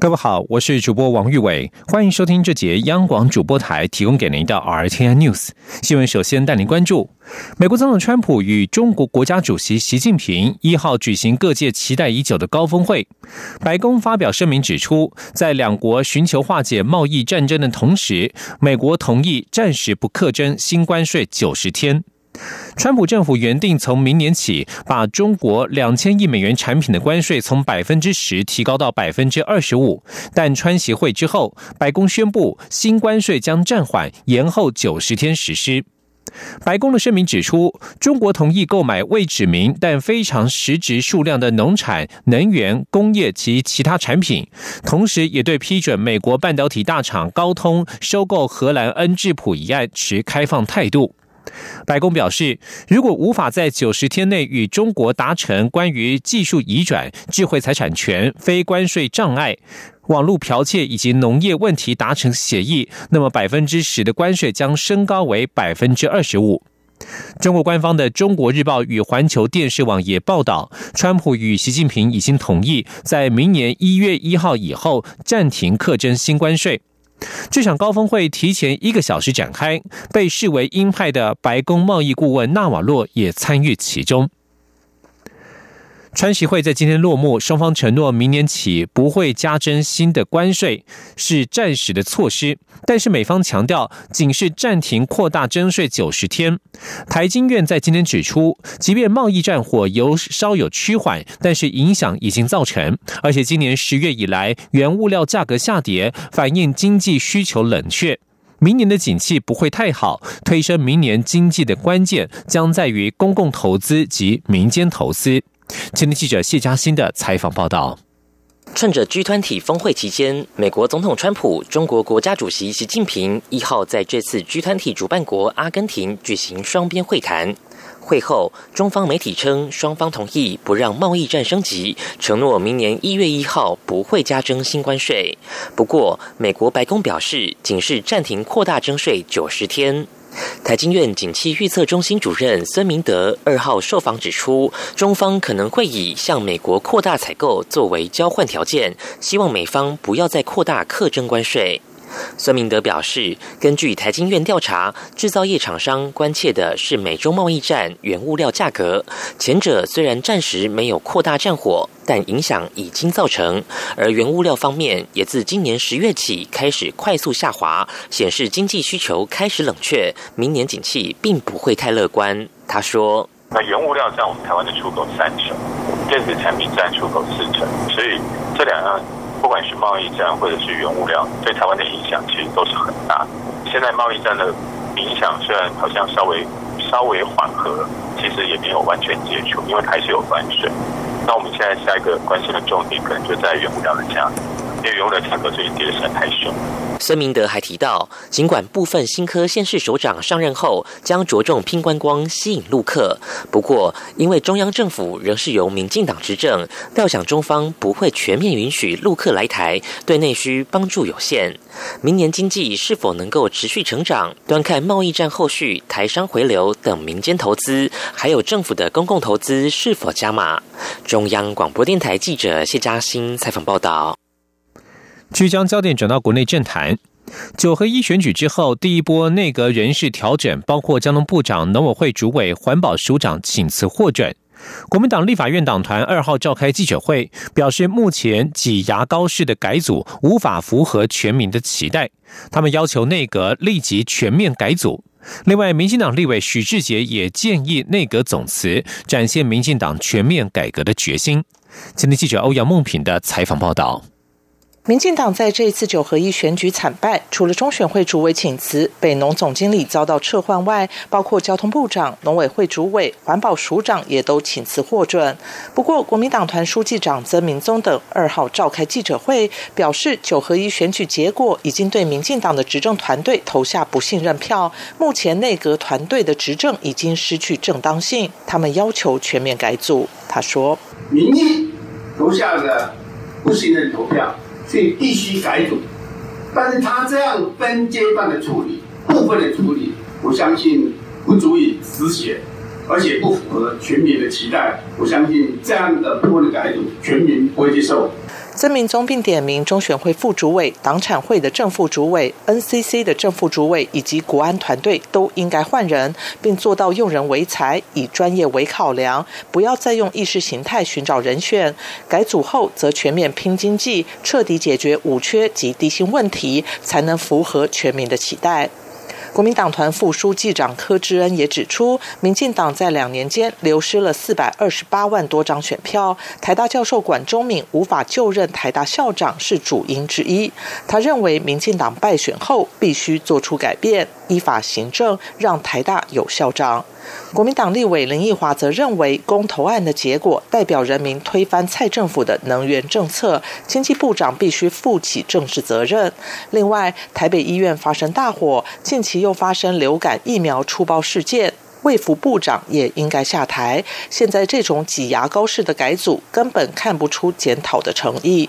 各位好，我是主播王玉伟，欢迎收听这节央广主播台提供给您的 R T N News 新闻。首先带您关注，美国总统川普与中国国家主席习近平一号举行各界期待已久的高峰会。白宫发表声明指出，在两国寻求化解贸易战争的同时，美国同意暂时不课征新关税九十天。川普政府原定从明年起，把中国两千亿美元产品的关税从百分之十提高到百分之二十五，但川协会之后，白宫宣布新关税将暂缓，延后九十天实施。白宫的声明指出，中国同意购买未指明但非常实质数量的农产、能源、工业及其他产品，同时也对批准美国半导体大厂高通收购荷兰恩智浦一案持开放态度。白宫表示，如果无法在九十天内与中国达成关于技术移转、智慧财产权、非关税障碍、网络剽窃以及农业问题达成协议，那么百分之十的关税将升高为百分之二十五。中国官方的《中国日报》与环球电视网也报道，川普与习近平已经同意在明年一月一号以后暂停课征新关税。这场高峰会提前一个小时展开，被视为鹰派的白宫贸易顾问纳瓦洛也参与其中。川习会在今天落幕，双方承诺明年起不会加征新的关税，是暂时的措施。但是美方强调，仅是暂停扩大征税九十天。台经院在今天指出，即便贸易战火有稍有趋缓，但是影响已经造成，而且今年十月以来原物料价格下跌，反映经济需求冷却。明年的景气不会太好，推升明年经济的关键将在于公共投资及民间投资。今天记者谢嘉欣的采访报道：趁着 G 团体峰会期间，美国总统川普、中国国家主席习近平一号在这次 G 团体主办国阿根廷举行双边会谈。会后，中方媒体称，双方同意不让贸易战升级，承诺明年一月一号不会加征新关税。不过，美国白宫表示，仅是暂停扩大征税九十天。台经院景气预测中心主任孙明德二号受访指出，中方可能会以向美国扩大采购作为交换条件，希望美方不要再扩大课征关税。孙明德表示，根据台经院调查，制造业厂商关切的是美中贸易战原物料价格。前者虽然暂时没有扩大战火，但影响已经造成。而原物料方面，也自今年十月起开始快速下滑，显示经济需求开始冷却，明年景气并不会太乐观。他说：“那原物料占我们台湾的出口三成，电子产品占出口四成，所以这两样。”不管是贸易战或者是原物料，对台湾的响其实都是很大。现在贸易战的影响虽然好像稍微稍微缓和，其实也没有完全解除，因为还是有关税。那我们现在下一个关心的重点，可能就在原物料的价格。因为原物料价格最近跌的实在太凶。孙明德还提到，尽管部分新科县市首长上任后将着重拼观光、吸引陆客，不过因为中央政府仍是由民进党执政，料想中方不会全面允许陆客来台，对内需帮助有限。明年经济是否能够持续成长，端看贸易战后续台商回流等民间投资，还有政府的公共投资是否加码。中央广播电台记者谢嘉欣采访报道。即将焦点转到国内政坛，九合一选举之后，第一波内阁人事调整，包括交通部长、农委会主委、环保署长请辞获准。国民党立法院党团二号召开记者会，表示目前挤牙膏式的改组无法符合全民的期待，他们要求内阁立即全面改组。另外，民进党立委许志杰也建议内阁总辞，展现民进党全面改革的决心。今天记者欧阳梦平的采访报道。民进党在这一次九合一选举惨败，除了中选会主委请辞、北农总经理遭到撤换外，包括交通部长、农委会主委、环保署长也都请辞获准。不过，国民党团书记长曾明宗等二号召开记者会，表示九合一选举结果已经对民进党的执政团队投下不信任票，目前内阁团队的执政已经失去正当性，他们要求全面改组。他说：“民意投下的不信任投票。”所以必须改组。但是他这样分阶段的处理、部分的处理，我相信不足以实现，而且不符合全民的期待。我相信这样的部分的改组，全民不会接受。曾明宗并点名中选会副主委、党产会的正副主委、NCC 的正副主委以及国安团队都应该换人，并做到用人为才，以专业为考量，不要再用意识形态寻找人选。改组后则全面拼经济，彻底解决五缺及低薪问题，才能符合全民的期待。国民党团副书记长柯志恩也指出，民进党在两年间流失了四百二十八万多张选票，台大教授管中敏无法就任台大校长是主因之一。他认为，民进党败选后必须做出改变，依法行政，让台大有校长。国民党立委林奕华则认为，公投案的结果代表人民推翻蔡政府的能源政策，经济部长必须负起政治责任。另外，台北医院发生大火，近期又又发生流感疫苗出包事件，卫福部长也应该下台。现在这种挤牙膏式的改组，根本看不出检讨的诚意。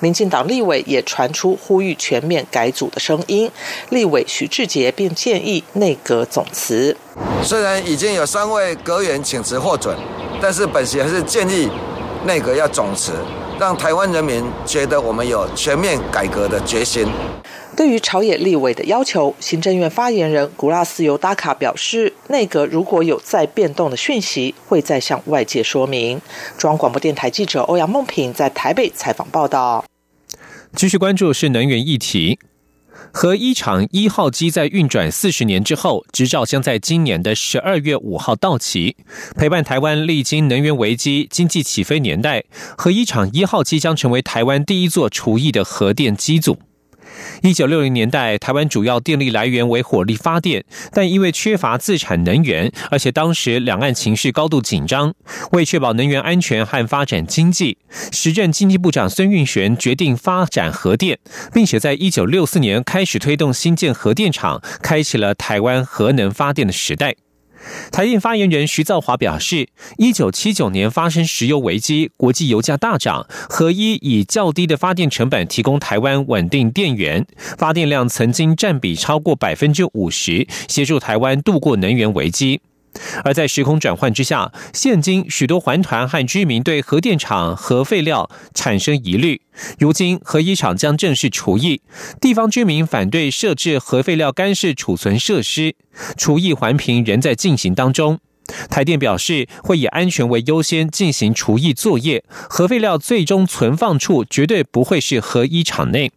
民进党立委也传出呼吁全面改组的声音，立委徐志杰便建议内阁总辞。虽然已经有三位阁员请辞获准，但是本席还是建议内阁要总辞，让台湾人民觉得我们有全面改革的决心。对于朝野立委的要求，行政院发言人古拉斯尤达卡表示，内阁如果有再变动的讯息，会再向外界说明。中央广播电台记者欧阳梦平在台北采访报道。继续关注是能源议题，核一厂一号机在运转四十年之后，执照将在今年的十二月五号到期。陪伴台湾历经能源危机、经济起飞年代，核一厂一号机将成为台湾第一座厨艺的核电机组。一九六零年代，台湾主要电力来源为火力发电，但因为缺乏自产能源，而且当时两岸情势高度紧张，为确保能源安全和发展经济，时任经济部长孙运璇决定发展核电，并且在一九六四年开始推动新建核电厂，开启了台湾核能发电的时代。台电发言人徐兆华表示，一九七九年发生石油危机，国际油价大涨，合一以较低的发电成本提供台湾稳定电源，发电量曾经占比超过百分之五十，协助台湾度过能源危机。而在时空转换之下，现今许多环团和居民对核电厂核废料产生疑虑。如今核一厂将正式除役，地方居民反对设置核废料干式储存设施，除役环评仍在进行当中。台电表示会以安全为优先进行除役作业，核废料最终存放处绝对不会是核一厂内。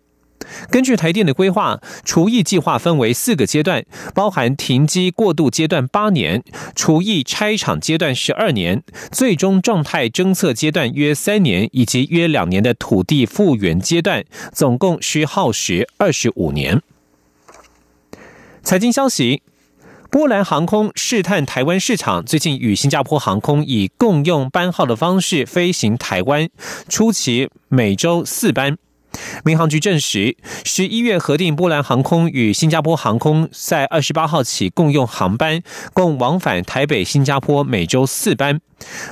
根据台电的规划，除役计划分为四个阶段，包含停机过渡阶段八年，除役拆厂阶段十二年，最终状态侦测阶段约三年，以及约两年的土地复原阶段，总共需耗时二十五年。财经消息：波兰航空试探台湾市场，最近与新加坡航空以共用班号的方式飞行台湾，初期每周四班。民航局证实，十一月核定波兰航空与新加坡航空在二十八号起共用航班，共往返台北、新加坡每周四班。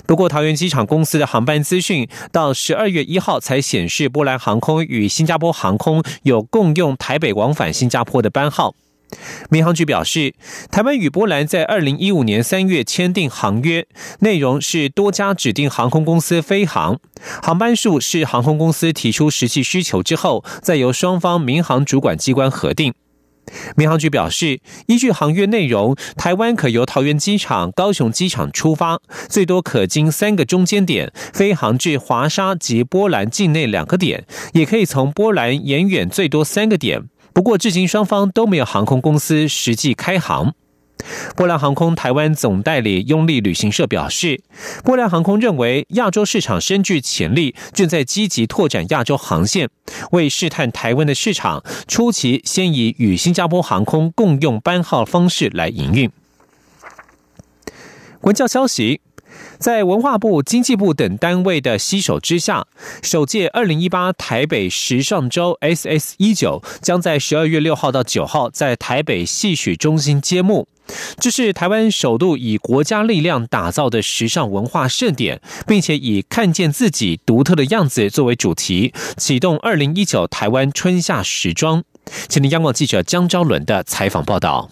不过，桃园机场公司的航班资讯到十二月一号才显示，波兰航空与新加坡航空有共用台北往返新加坡的班号。民航局表示，台湾与波兰在二零一五年三月签订航约，内容是多家指定航空公司飞航，航班数是航空公司提出实际需求之后，再由双方民航主管机关核定。民航局表示，依据航约内容，台湾可由桃园机场、高雄机场出发，最多可经三个中间点飞航至华沙及波兰境内两个点，也可以从波兰延远最多三个点。不过，至今双方都没有航空公司实际开航。波兰航空台湾总代理拥利旅行社表示，波兰航空认为亚洲市场深具潜力，正在积极拓展亚洲航线。为试探台湾的市场，初期先以与新加坡航空共用班号方式来营运。文教消息。在文化部、经济部等单位的携手之下，首届二零一八台北时尚周 SS 一九将在十二月六号到九号在台北戏曲中心揭幕。这是台湾首度以国家力量打造的时尚文化盛典，并且以看见自己独特的样子作为主题，启动二零一九台湾春夏时装。请听央广记者江昭伦的采访报道。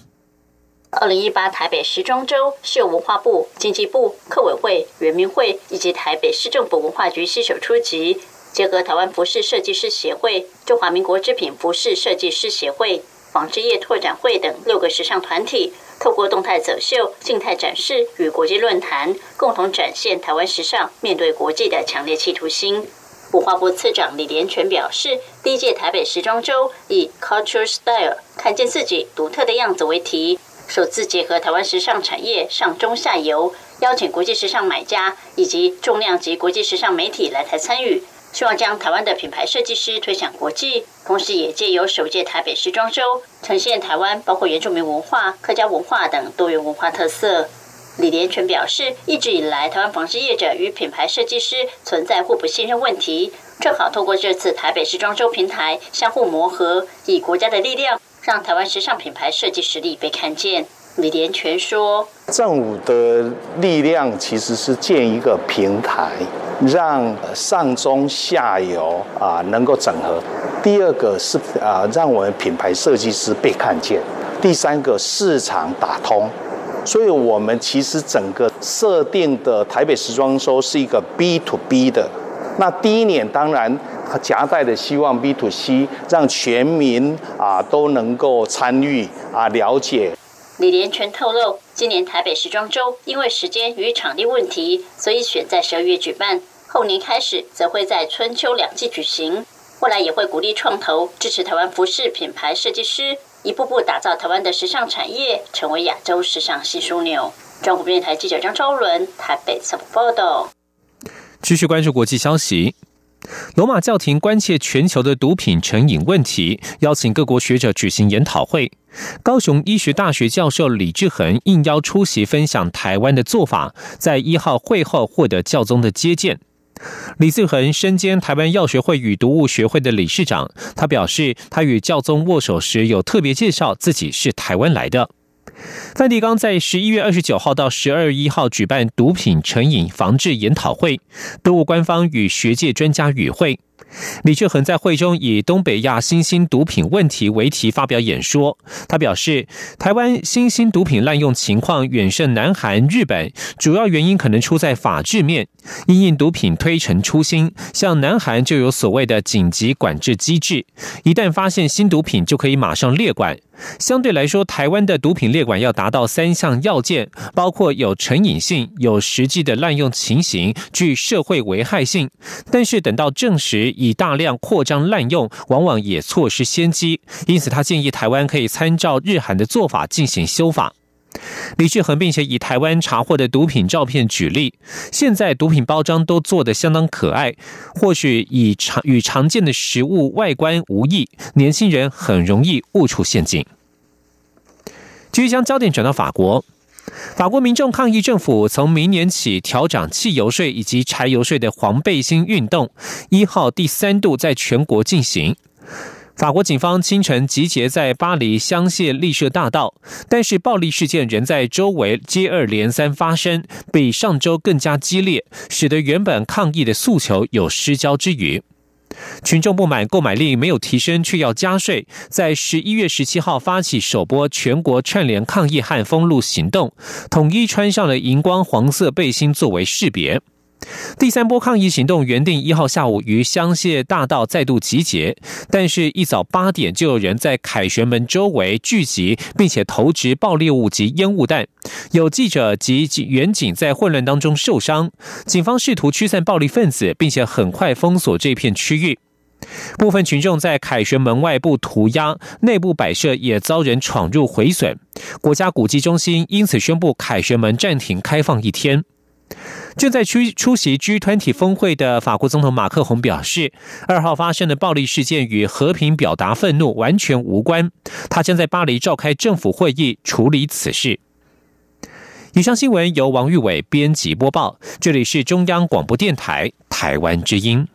二零一八台北时装周是由文化部、经济部、客委会、圆明会以及台北市政府文化局携手出席，结合台湾服饰设计师协会、中华民国织品服饰设计师协会、纺织业拓展会等六个时尚团体，透过动态走秀、静态展示与国际论坛，共同展现台湾时尚面对国际的强烈企图心。文化部次长李连全表示，第一届台北时装周以 “Culture Style” 看见自己独特的样子为题。首次结合台湾时尚产业上中下游，邀请国际时尚买家以及重量级国际时尚媒体来台参与，希望将台湾的品牌设计师推向国际。同时，也借由首届台北时装周，呈现台湾包括原住民文化、客家文化等多元文化特色。李连全表示，一直以来，台湾纺织业者与品牌设计师存在互不信任问题，正好透过这次台北时装周平台，相互磨合，以国家的力量。让台湾时尚品牌设计实力被看见，李连全说：“政府的力量其实是建一个平台，让上中下游啊能够整合。第二个是啊，让我们品牌设计师被看见。第三个市场打通。所以，我们其实整个设定的台北时装周是一个 B to B 的。那第一年当然。”夹带的希望 B to C，让全民啊都能够参与啊了解。李连全透露，今年台北时装周因为时间与场地问题，所以选在十二月举办。后年开始，则会在春秋两季举行。未来也会鼓励创投，支持台湾服饰品牌设计师，一步步打造台湾的时尚产业，成为亚洲时尚新枢纽。中国电台记者张昭伦台北采访报道。继续关注国际消息。罗马教廷关切全球的毒品成瘾问题，邀请各国学者举行研讨会。高雄医学大学教授李志恒应邀出席，分享台湾的做法，在一号会后获得教宗的接见。李志恒身兼台湾药学会与毒物学会的理事长，他表示，他与教宗握手时有特别介绍自己是台湾来的。梵蒂冈在十一月二十九号到十二月一号举办毒品成瘾防治研讨会，德国官方与学界专家与会。李志恒在会中以“东北亚新兴毒品问题”为题发表演说。他表示，台湾新兴毒品滥用情况远胜南韩、日本，主要原因可能出在法制面。因应毒品推陈出新，像南韩就有所谓的紧急管制机制，一旦发现新毒品就可以马上列管。相对来说，台湾的毒品列管要达到三项要件，包括有成瘾性、有实际的滥用情形、具社会危害性。但是等到证实以大量扩张滥用，往往也错失先机。因此，他建议台湾可以参照日韩的做法进行修法。李志恒并且以台湾查获的毒品照片举例，现在毒品包装都做得相当可爱，或许以常与常见的食物外观无异，年轻人很容易误触陷阱。继续将焦点转到法国，法国民众抗议政府从明年起调涨汽油税以及柴油税的黄背心运动，一号第三度在全国进行。法国警方清晨集结在巴黎香榭丽舍大道，但是暴力事件仍在周围接二连三发生，比上周更加激烈，使得原本抗议的诉求有失焦之余。群众不满购买力没有提升，却要加税，在十一月十七号发起首波全国串联抗议和封路行动，统一穿上了荧光黄色背心作为识别。第三波抗议行动原定一号下午于香榭大道再度集结，但是一早八点就有人在凯旋门周围聚集，并且投掷爆裂物及烟雾弹，有记者及远警在混乱当中受伤。警方试图驱散暴力分子，并且很快封锁这片区域。部分群众在凯旋门外部涂鸦，内部摆设也遭人闯入毁损。国家古迹中心因此宣布凯旋门暂停开放一天。正在出出席 G 团体峰会的法国总统马克宏表示，二号发生的暴力事件与和平表达愤怒完全无关。他将在巴黎召开政府会议处理此事。以上新闻由王玉伟编辑播报，这里是中央广播电台台湾之音。